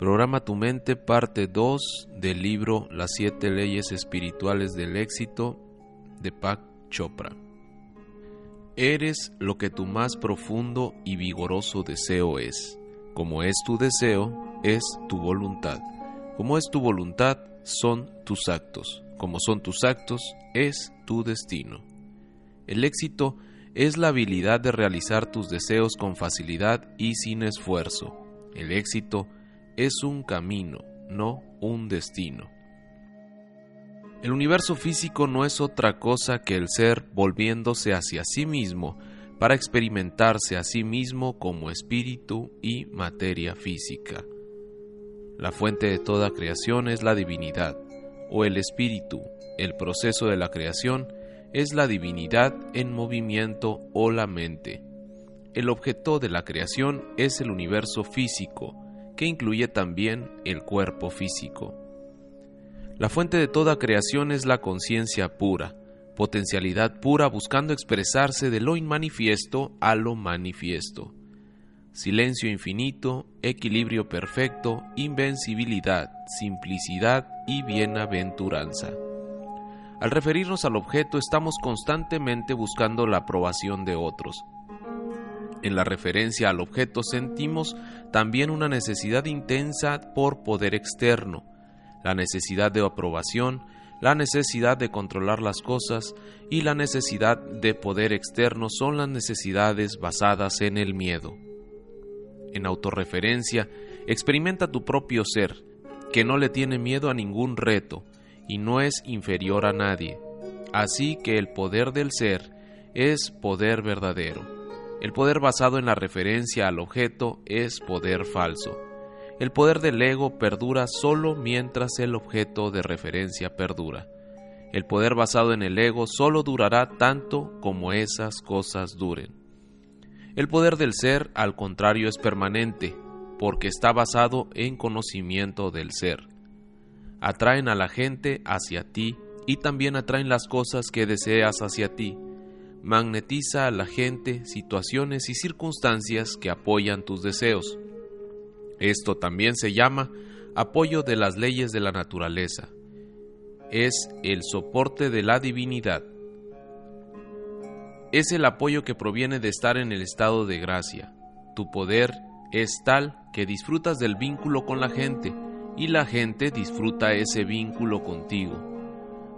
Programa tu mente, parte 2 del libro Las siete leyes espirituales del éxito de Pak Chopra. Eres lo que tu más profundo y vigoroso deseo es. Como es tu deseo, es tu voluntad. Como es tu voluntad, son tus actos. Como son tus actos, es tu destino. El éxito es la habilidad de realizar tus deseos con facilidad y sin esfuerzo. El éxito es un camino, no un destino. El universo físico no es otra cosa que el ser volviéndose hacia sí mismo para experimentarse a sí mismo como espíritu y materia física. La fuente de toda creación es la divinidad, o el espíritu, el proceso de la creación es la divinidad en movimiento o la mente. El objeto de la creación es el universo físico, que incluye también el cuerpo físico. La fuente de toda creación es la conciencia pura, potencialidad pura buscando expresarse de lo inmanifiesto a lo manifiesto. Silencio infinito, equilibrio perfecto, invencibilidad, simplicidad y bienaventuranza. Al referirnos al objeto estamos constantemente buscando la aprobación de otros. En la referencia al objeto sentimos también una necesidad intensa por poder externo, la necesidad de aprobación, la necesidad de controlar las cosas y la necesidad de poder externo son las necesidades basadas en el miedo. En autorreferencia, experimenta tu propio ser, que no le tiene miedo a ningún reto y no es inferior a nadie. Así que el poder del ser es poder verdadero. El poder basado en la referencia al objeto es poder falso. El poder del ego perdura solo mientras el objeto de referencia perdura. El poder basado en el ego solo durará tanto como esas cosas duren. El poder del ser, al contrario, es permanente, porque está basado en conocimiento del ser. Atraen a la gente hacia ti y también atraen las cosas que deseas hacia ti. Magnetiza a la gente, situaciones y circunstancias que apoyan tus deseos. Esto también se llama apoyo de las leyes de la naturaleza. Es el soporte de la divinidad. Es el apoyo que proviene de estar en el estado de gracia. Tu poder es tal que disfrutas del vínculo con la gente y la gente disfruta ese vínculo contigo.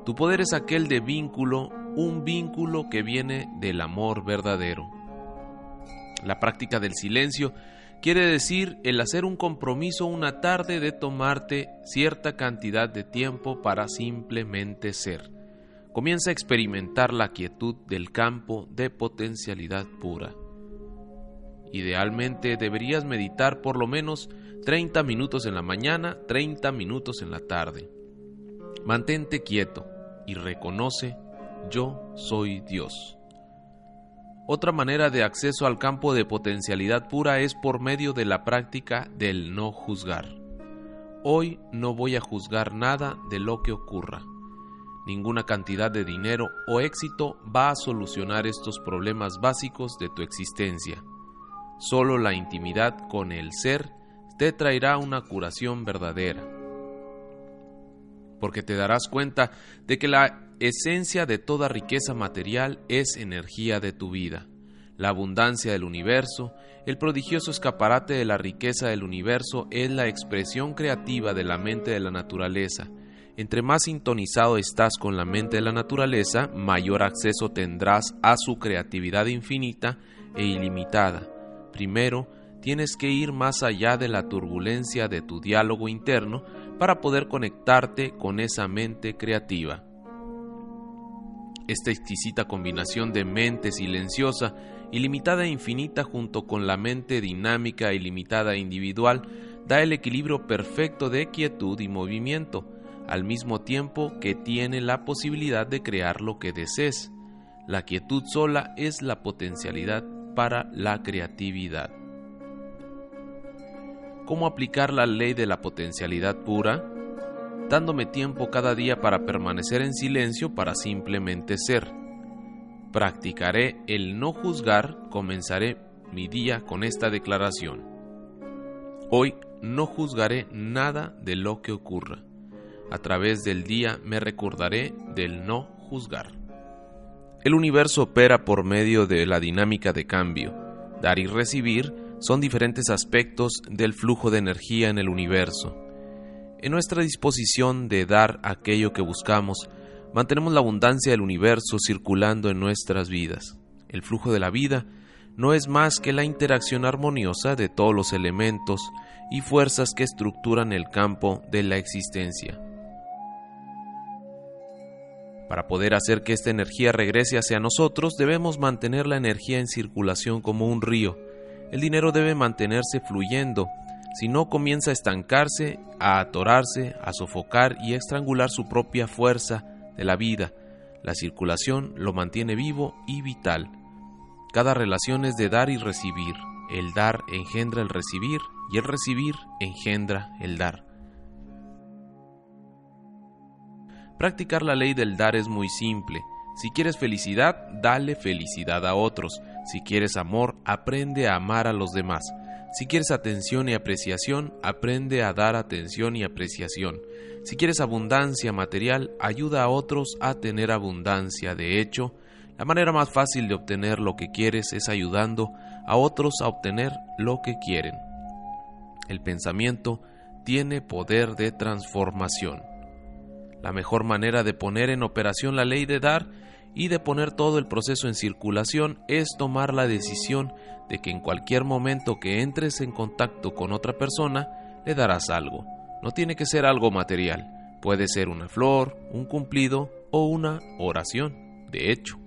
Tu poder es aquel de vínculo, un vínculo que viene del amor verdadero. La práctica del silencio quiere decir el hacer un compromiso una tarde de tomarte cierta cantidad de tiempo para simplemente ser. Comienza a experimentar la quietud del campo de potencialidad pura. Idealmente deberías meditar por lo menos 30 minutos en la mañana, 30 minutos en la tarde. Mantente quieto y reconoce, yo soy Dios. Otra manera de acceso al campo de potencialidad pura es por medio de la práctica del no juzgar. Hoy no voy a juzgar nada de lo que ocurra. Ninguna cantidad de dinero o éxito va a solucionar estos problemas básicos de tu existencia. Solo la intimidad con el ser te traerá una curación verdadera. Porque te darás cuenta de que la esencia de toda riqueza material es energía de tu vida. La abundancia del universo, el prodigioso escaparate de la riqueza del universo es la expresión creativa de la mente de la naturaleza. Entre más sintonizado estás con la mente de la naturaleza, mayor acceso tendrás a su creatividad infinita e ilimitada. Primero, tienes que ir más allá de la turbulencia de tu diálogo interno para poder conectarte con esa mente creativa. Esta exquisita combinación de mente silenciosa, ilimitada e infinita junto con la mente dinámica, ilimitada e individual, da el equilibrio perfecto de quietud y movimiento, al mismo tiempo que tiene la posibilidad de crear lo que desees. La quietud sola es la potencialidad para la creatividad. ¿Cómo aplicar la ley de la potencialidad pura? Dándome tiempo cada día para permanecer en silencio para simplemente ser. Practicaré el no juzgar, comenzaré mi día con esta declaración. Hoy no juzgaré nada de lo que ocurra. A través del día me recordaré del no juzgar. El universo opera por medio de la dinámica de cambio. Dar y recibir son diferentes aspectos del flujo de energía en el universo. En nuestra disposición de dar aquello que buscamos, mantenemos la abundancia del universo circulando en nuestras vidas. El flujo de la vida no es más que la interacción armoniosa de todos los elementos y fuerzas que estructuran el campo de la existencia. Para poder hacer que esta energía regrese hacia nosotros, debemos mantener la energía en circulación como un río. El dinero debe mantenerse fluyendo, si no comienza a estancarse, a atorarse, a sofocar y a estrangular su propia fuerza de la vida. La circulación lo mantiene vivo y vital. Cada relación es de dar y recibir. El dar engendra el recibir y el recibir engendra el dar. Practicar la ley del dar es muy simple. Si quieres felicidad, dale felicidad a otros. Si quieres amor, aprende a amar a los demás. Si quieres atención y apreciación, aprende a dar atención y apreciación. Si quieres abundancia material, ayuda a otros a tener abundancia. De hecho, la manera más fácil de obtener lo que quieres es ayudando a otros a obtener lo que quieren. El pensamiento tiene poder de transformación. La mejor manera de poner en operación la ley de dar y de poner todo el proceso en circulación es tomar la decisión de que en cualquier momento que entres en contacto con otra persona, le darás algo. No tiene que ser algo material, puede ser una flor, un cumplido o una oración, de hecho.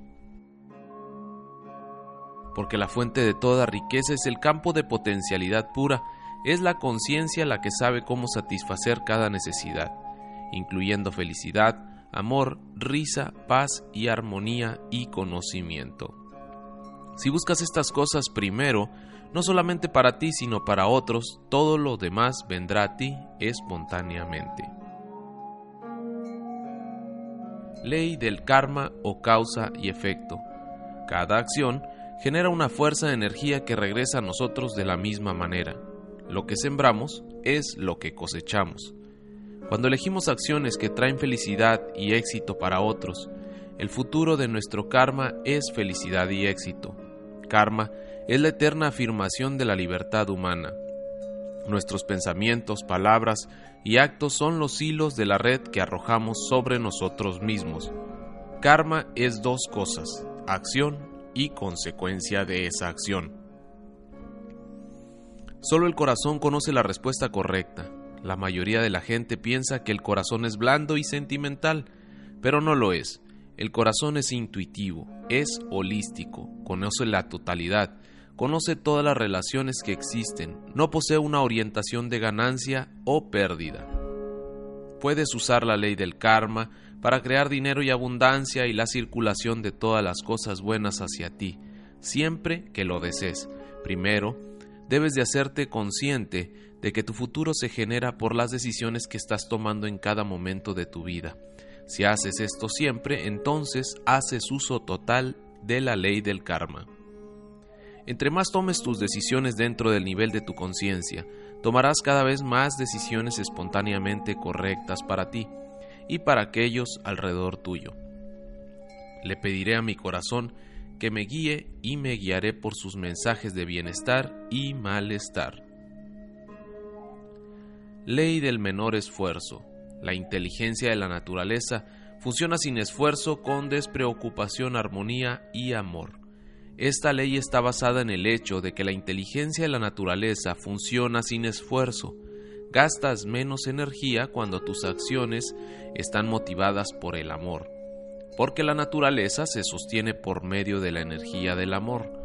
Porque la fuente de toda riqueza es el campo de potencialidad pura, es la conciencia la que sabe cómo satisfacer cada necesidad incluyendo felicidad, amor, risa, paz y armonía y conocimiento. Si buscas estas cosas primero, no solamente para ti, sino para otros, todo lo demás vendrá a ti espontáneamente. Ley del karma o causa y efecto. Cada acción genera una fuerza de energía que regresa a nosotros de la misma manera. Lo que sembramos es lo que cosechamos. Cuando elegimos acciones que traen felicidad y éxito para otros, el futuro de nuestro karma es felicidad y éxito. Karma es la eterna afirmación de la libertad humana. Nuestros pensamientos, palabras y actos son los hilos de la red que arrojamos sobre nosotros mismos. Karma es dos cosas, acción y consecuencia de esa acción. Solo el corazón conoce la respuesta correcta, la mayoría de la gente piensa que el corazón es blando y sentimental, pero no lo es. El corazón es intuitivo, es holístico, conoce la totalidad, conoce todas las relaciones que existen, no posee una orientación de ganancia o pérdida. Puedes usar la ley del karma para crear dinero y abundancia y la circulación de todas las cosas buenas hacia ti, siempre que lo desees. Primero, debes de hacerte consciente de que tu futuro se genera por las decisiones que estás tomando en cada momento de tu vida. Si haces esto siempre, entonces haces uso total de la ley del karma. Entre más tomes tus decisiones dentro del nivel de tu conciencia, tomarás cada vez más decisiones espontáneamente correctas para ti y para aquellos alrededor tuyo. Le pediré a mi corazón que me guíe y me guiaré por sus mensajes de bienestar y malestar. Ley del menor esfuerzo. La inteligencia de la naturaleza funciona sin esfuerzo con despreocupación, armonía y amor. Esta ley está basada en el hecho de que la inteligencia de la naturaleza funciona sin esfuerzo. gastas menos energía cuando tus acciones están motivadas por el amor, porque la naturaleza se sostiene por medio de la energía del amor.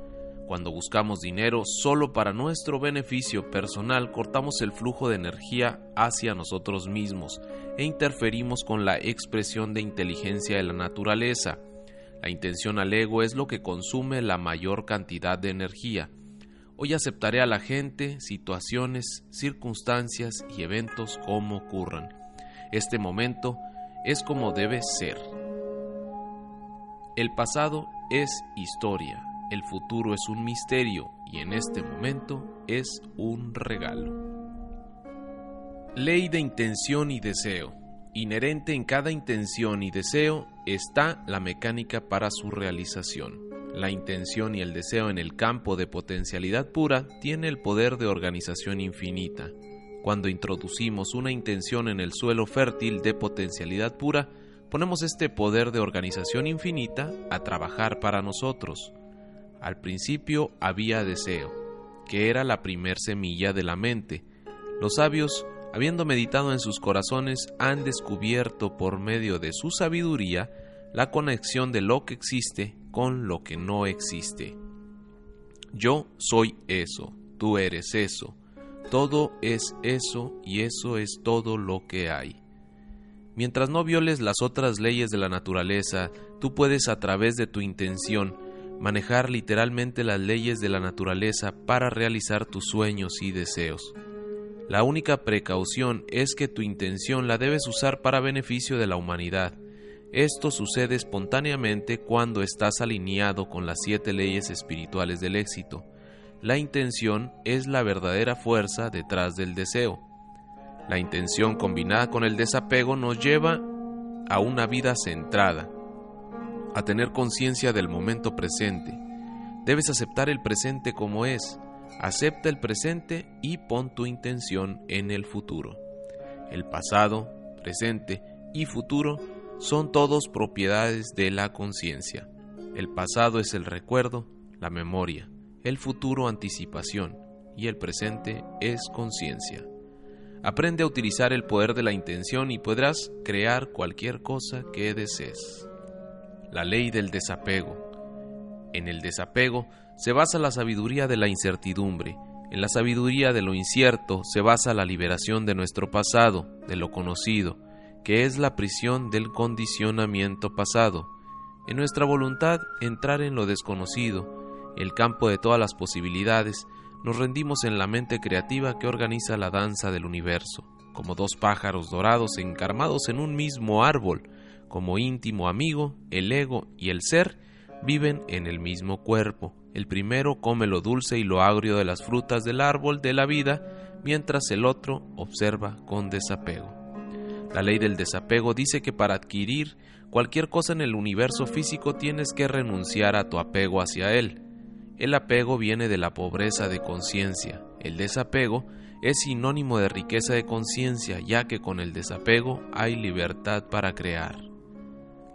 Cuando buscamos dinero solo para nuestro beneficio personal, cortamos el flujo de energía hacia nosotros mismos e interferimos con la expresión de inteligencia de la naturaleza. La intención al ego es lo que consume la mayor cantidad de energía. Hoy aceptaré a la gente, situaciones, circunstancias y eventos como ocurran. Este momento es como debe ser. El pasado es historia, el futuro es un misterio y en este momento es un regalo. Ley de intención y deseo. Inherente en cada intención y deseo está la mecánica para su realización. La intención y el deseo en el campo de potencialidad pura tiene el poder de organización infinita. Cuando introducimos una intención en el suelo fértil de potencialidad pura, ponemos este poder de organización infinita a trabajar para nosotros. Al principio había deseo, que era la primer semilla de la mente. Los sabios, habiendo meditado en sus corazones, han descubierto por medio de su sabiduría la conexión de lo que existe con lo que no existe. Yo soy eso, tú eres eso, todo es eso y eso es todo lo que hay. Mientras no violes las otras leyes de la naturaleza, tú puedes a través de tu intención manejar literalmente las leyes de la naturaleza para realizar tus sueños y deseos. La única precaución es que tu intención la debes usar para beneficio de la humanidad. Esto sucede espontáneamente cuando estás alineado con las siete leyes espirituales del éxito. La intención es la verdadera fuerza detrás del deseo. La intención combinada con el desapego nos lleva a una vida centrada, a tener conciencia del momento presente. Debes aceptar el presente como es. Acepta el presente y pon tu intención en el futuro. El pasado, presente y futuro son todos propiedades de la conciencia. El pasado es el recuerdo, la memoria, el futuro anticipación y el presente es conciencia. Aprende a utilizar el poder de la intención y podrás crear cualquier cosa que desees la ley del desapego. En el desapego se basa la sabiduría de la incertidumbre, en la sabiduría de lo incierto se basa la liberación de nuestro pasado, de lo conocido, que es la prisión del condicionamiento pasado. En nuestra voluntad entrar en lo desconocido, el campo de todas las posibilidades, nos rendimos en la mente creativa que organiza la danza del universo, como dos pájaros dorados encarmados en un mismo árbol, como íntimo amigo, el ego y el ser viven en el mismo cuerpo. El primero come lo dulce y lo agrio de las frutas del árbol de la vida, mientras el otro observa con desapego. La ley del desapego dice que para adquirir cualquier cosa en el universo físico tienes que renunciar a tu apego hacia él. El apego viene de la pobreza de conciencia. El desapego es sinónimo de riqueza de conciencia, ya que con el desapego hay libertad para crear.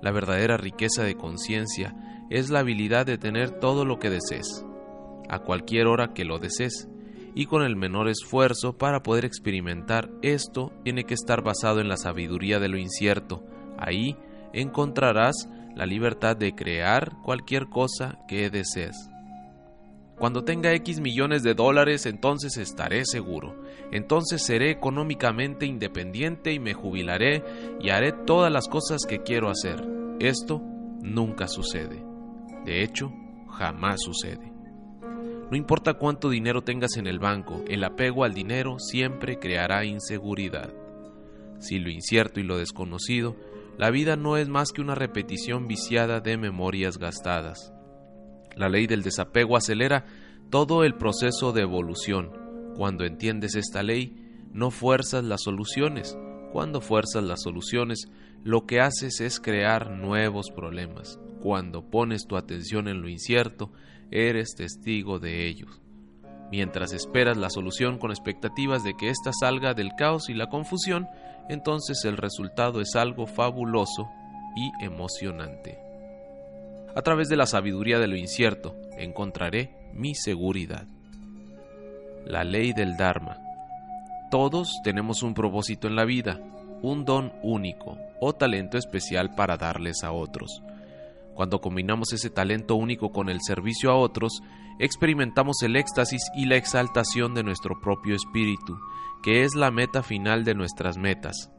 La verdadera riqueza de conciencia es la habilidad de tener todo lo que desees, a cualquier hora que lo desees, y con el menor esfuerzo para poder experimentar esto tiene que estar basado en la sabiduría de lo incierto. Ahí encontrarás la libertad de crear cualquier cosa que desees. Cuando tenga X millones de dólares, entonces estaré seguro. Entonces seré económicamente independiente y me jubilaré y haré todas las cosas que quiero hacer. Esto nunca sucede. De hecho, jamás sucede. No importa cuánto dinero tengas en el banco, el apego al dinero siempre creará inseguridad. Si lo incierto y lo desconocido, la vida no es más que una repetición viciada de memorias gastadas. La ley del desapego acelera todo el proceso de evolución. Cuando entiendes esta ley, no fuerzas las soluciones. Cuando fuerzas las soluciones, lo que haces es crear nuevos problemas. Cuando pones tu atención en lo incierto, eres testigo de ellos. Mientras esperas la solución con expectativas de que ésta salga del caos y la confusión, entonces el resultado es algo fabuloso y emocionante. A través de la sabiduría de lo incierto encontraré mi seguridad. La ley del Dharma todos tenemos un propósito en la vida, un don único o talento especial para darles a otros. Cuando combinamos ese talento único con el servicio a otros, experimentamos el éxtasis y la exaltación de nuestro propio espíritu, que es la meta final de nuestras metas.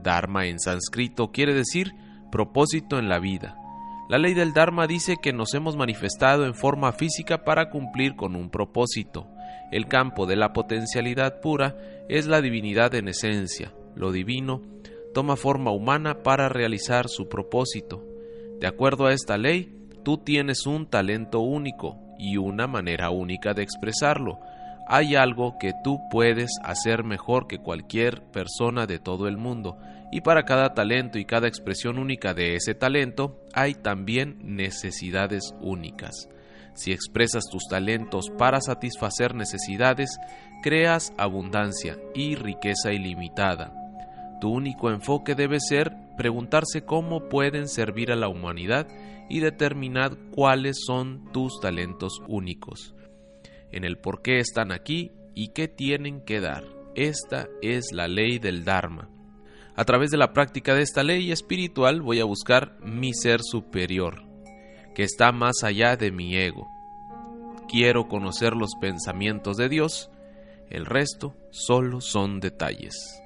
Dharma en sánscrito quiere decir propósito en la vida. La ley del Dharma dice que nos hemos manifestado en forma física para cumplir con un propósito. El campo de la potencialidad pura es la divinidad en esencia. Lo divino toma forma humana para realizar su propósito. De acuerdo a esta ley, tú tienes un talento único y una manera única de expresarlo. Hay algo que tú puedes hacer mejor que cualquier persona de todo el mundo, y para cada talento y cada expresión única de ese talento hay también necesidades únicas. Si expresas tus talentos para satisfacer necesidades, creas abundancia y riqueza ilimitada. Tu único enfoque debe ser preguntarse cómo pueden servir a la humanidad y determinar cuáles son tus talentos únicos, en el por qué están aquí y qué tienen que dar. Esta es la ley del Dharma. A través de la práctica de esta ley espiritual voy a buscar mi ser superior, que está más allá de mi ego. Quiero conocer los pensamientos de Dios, el resto solo son detalles.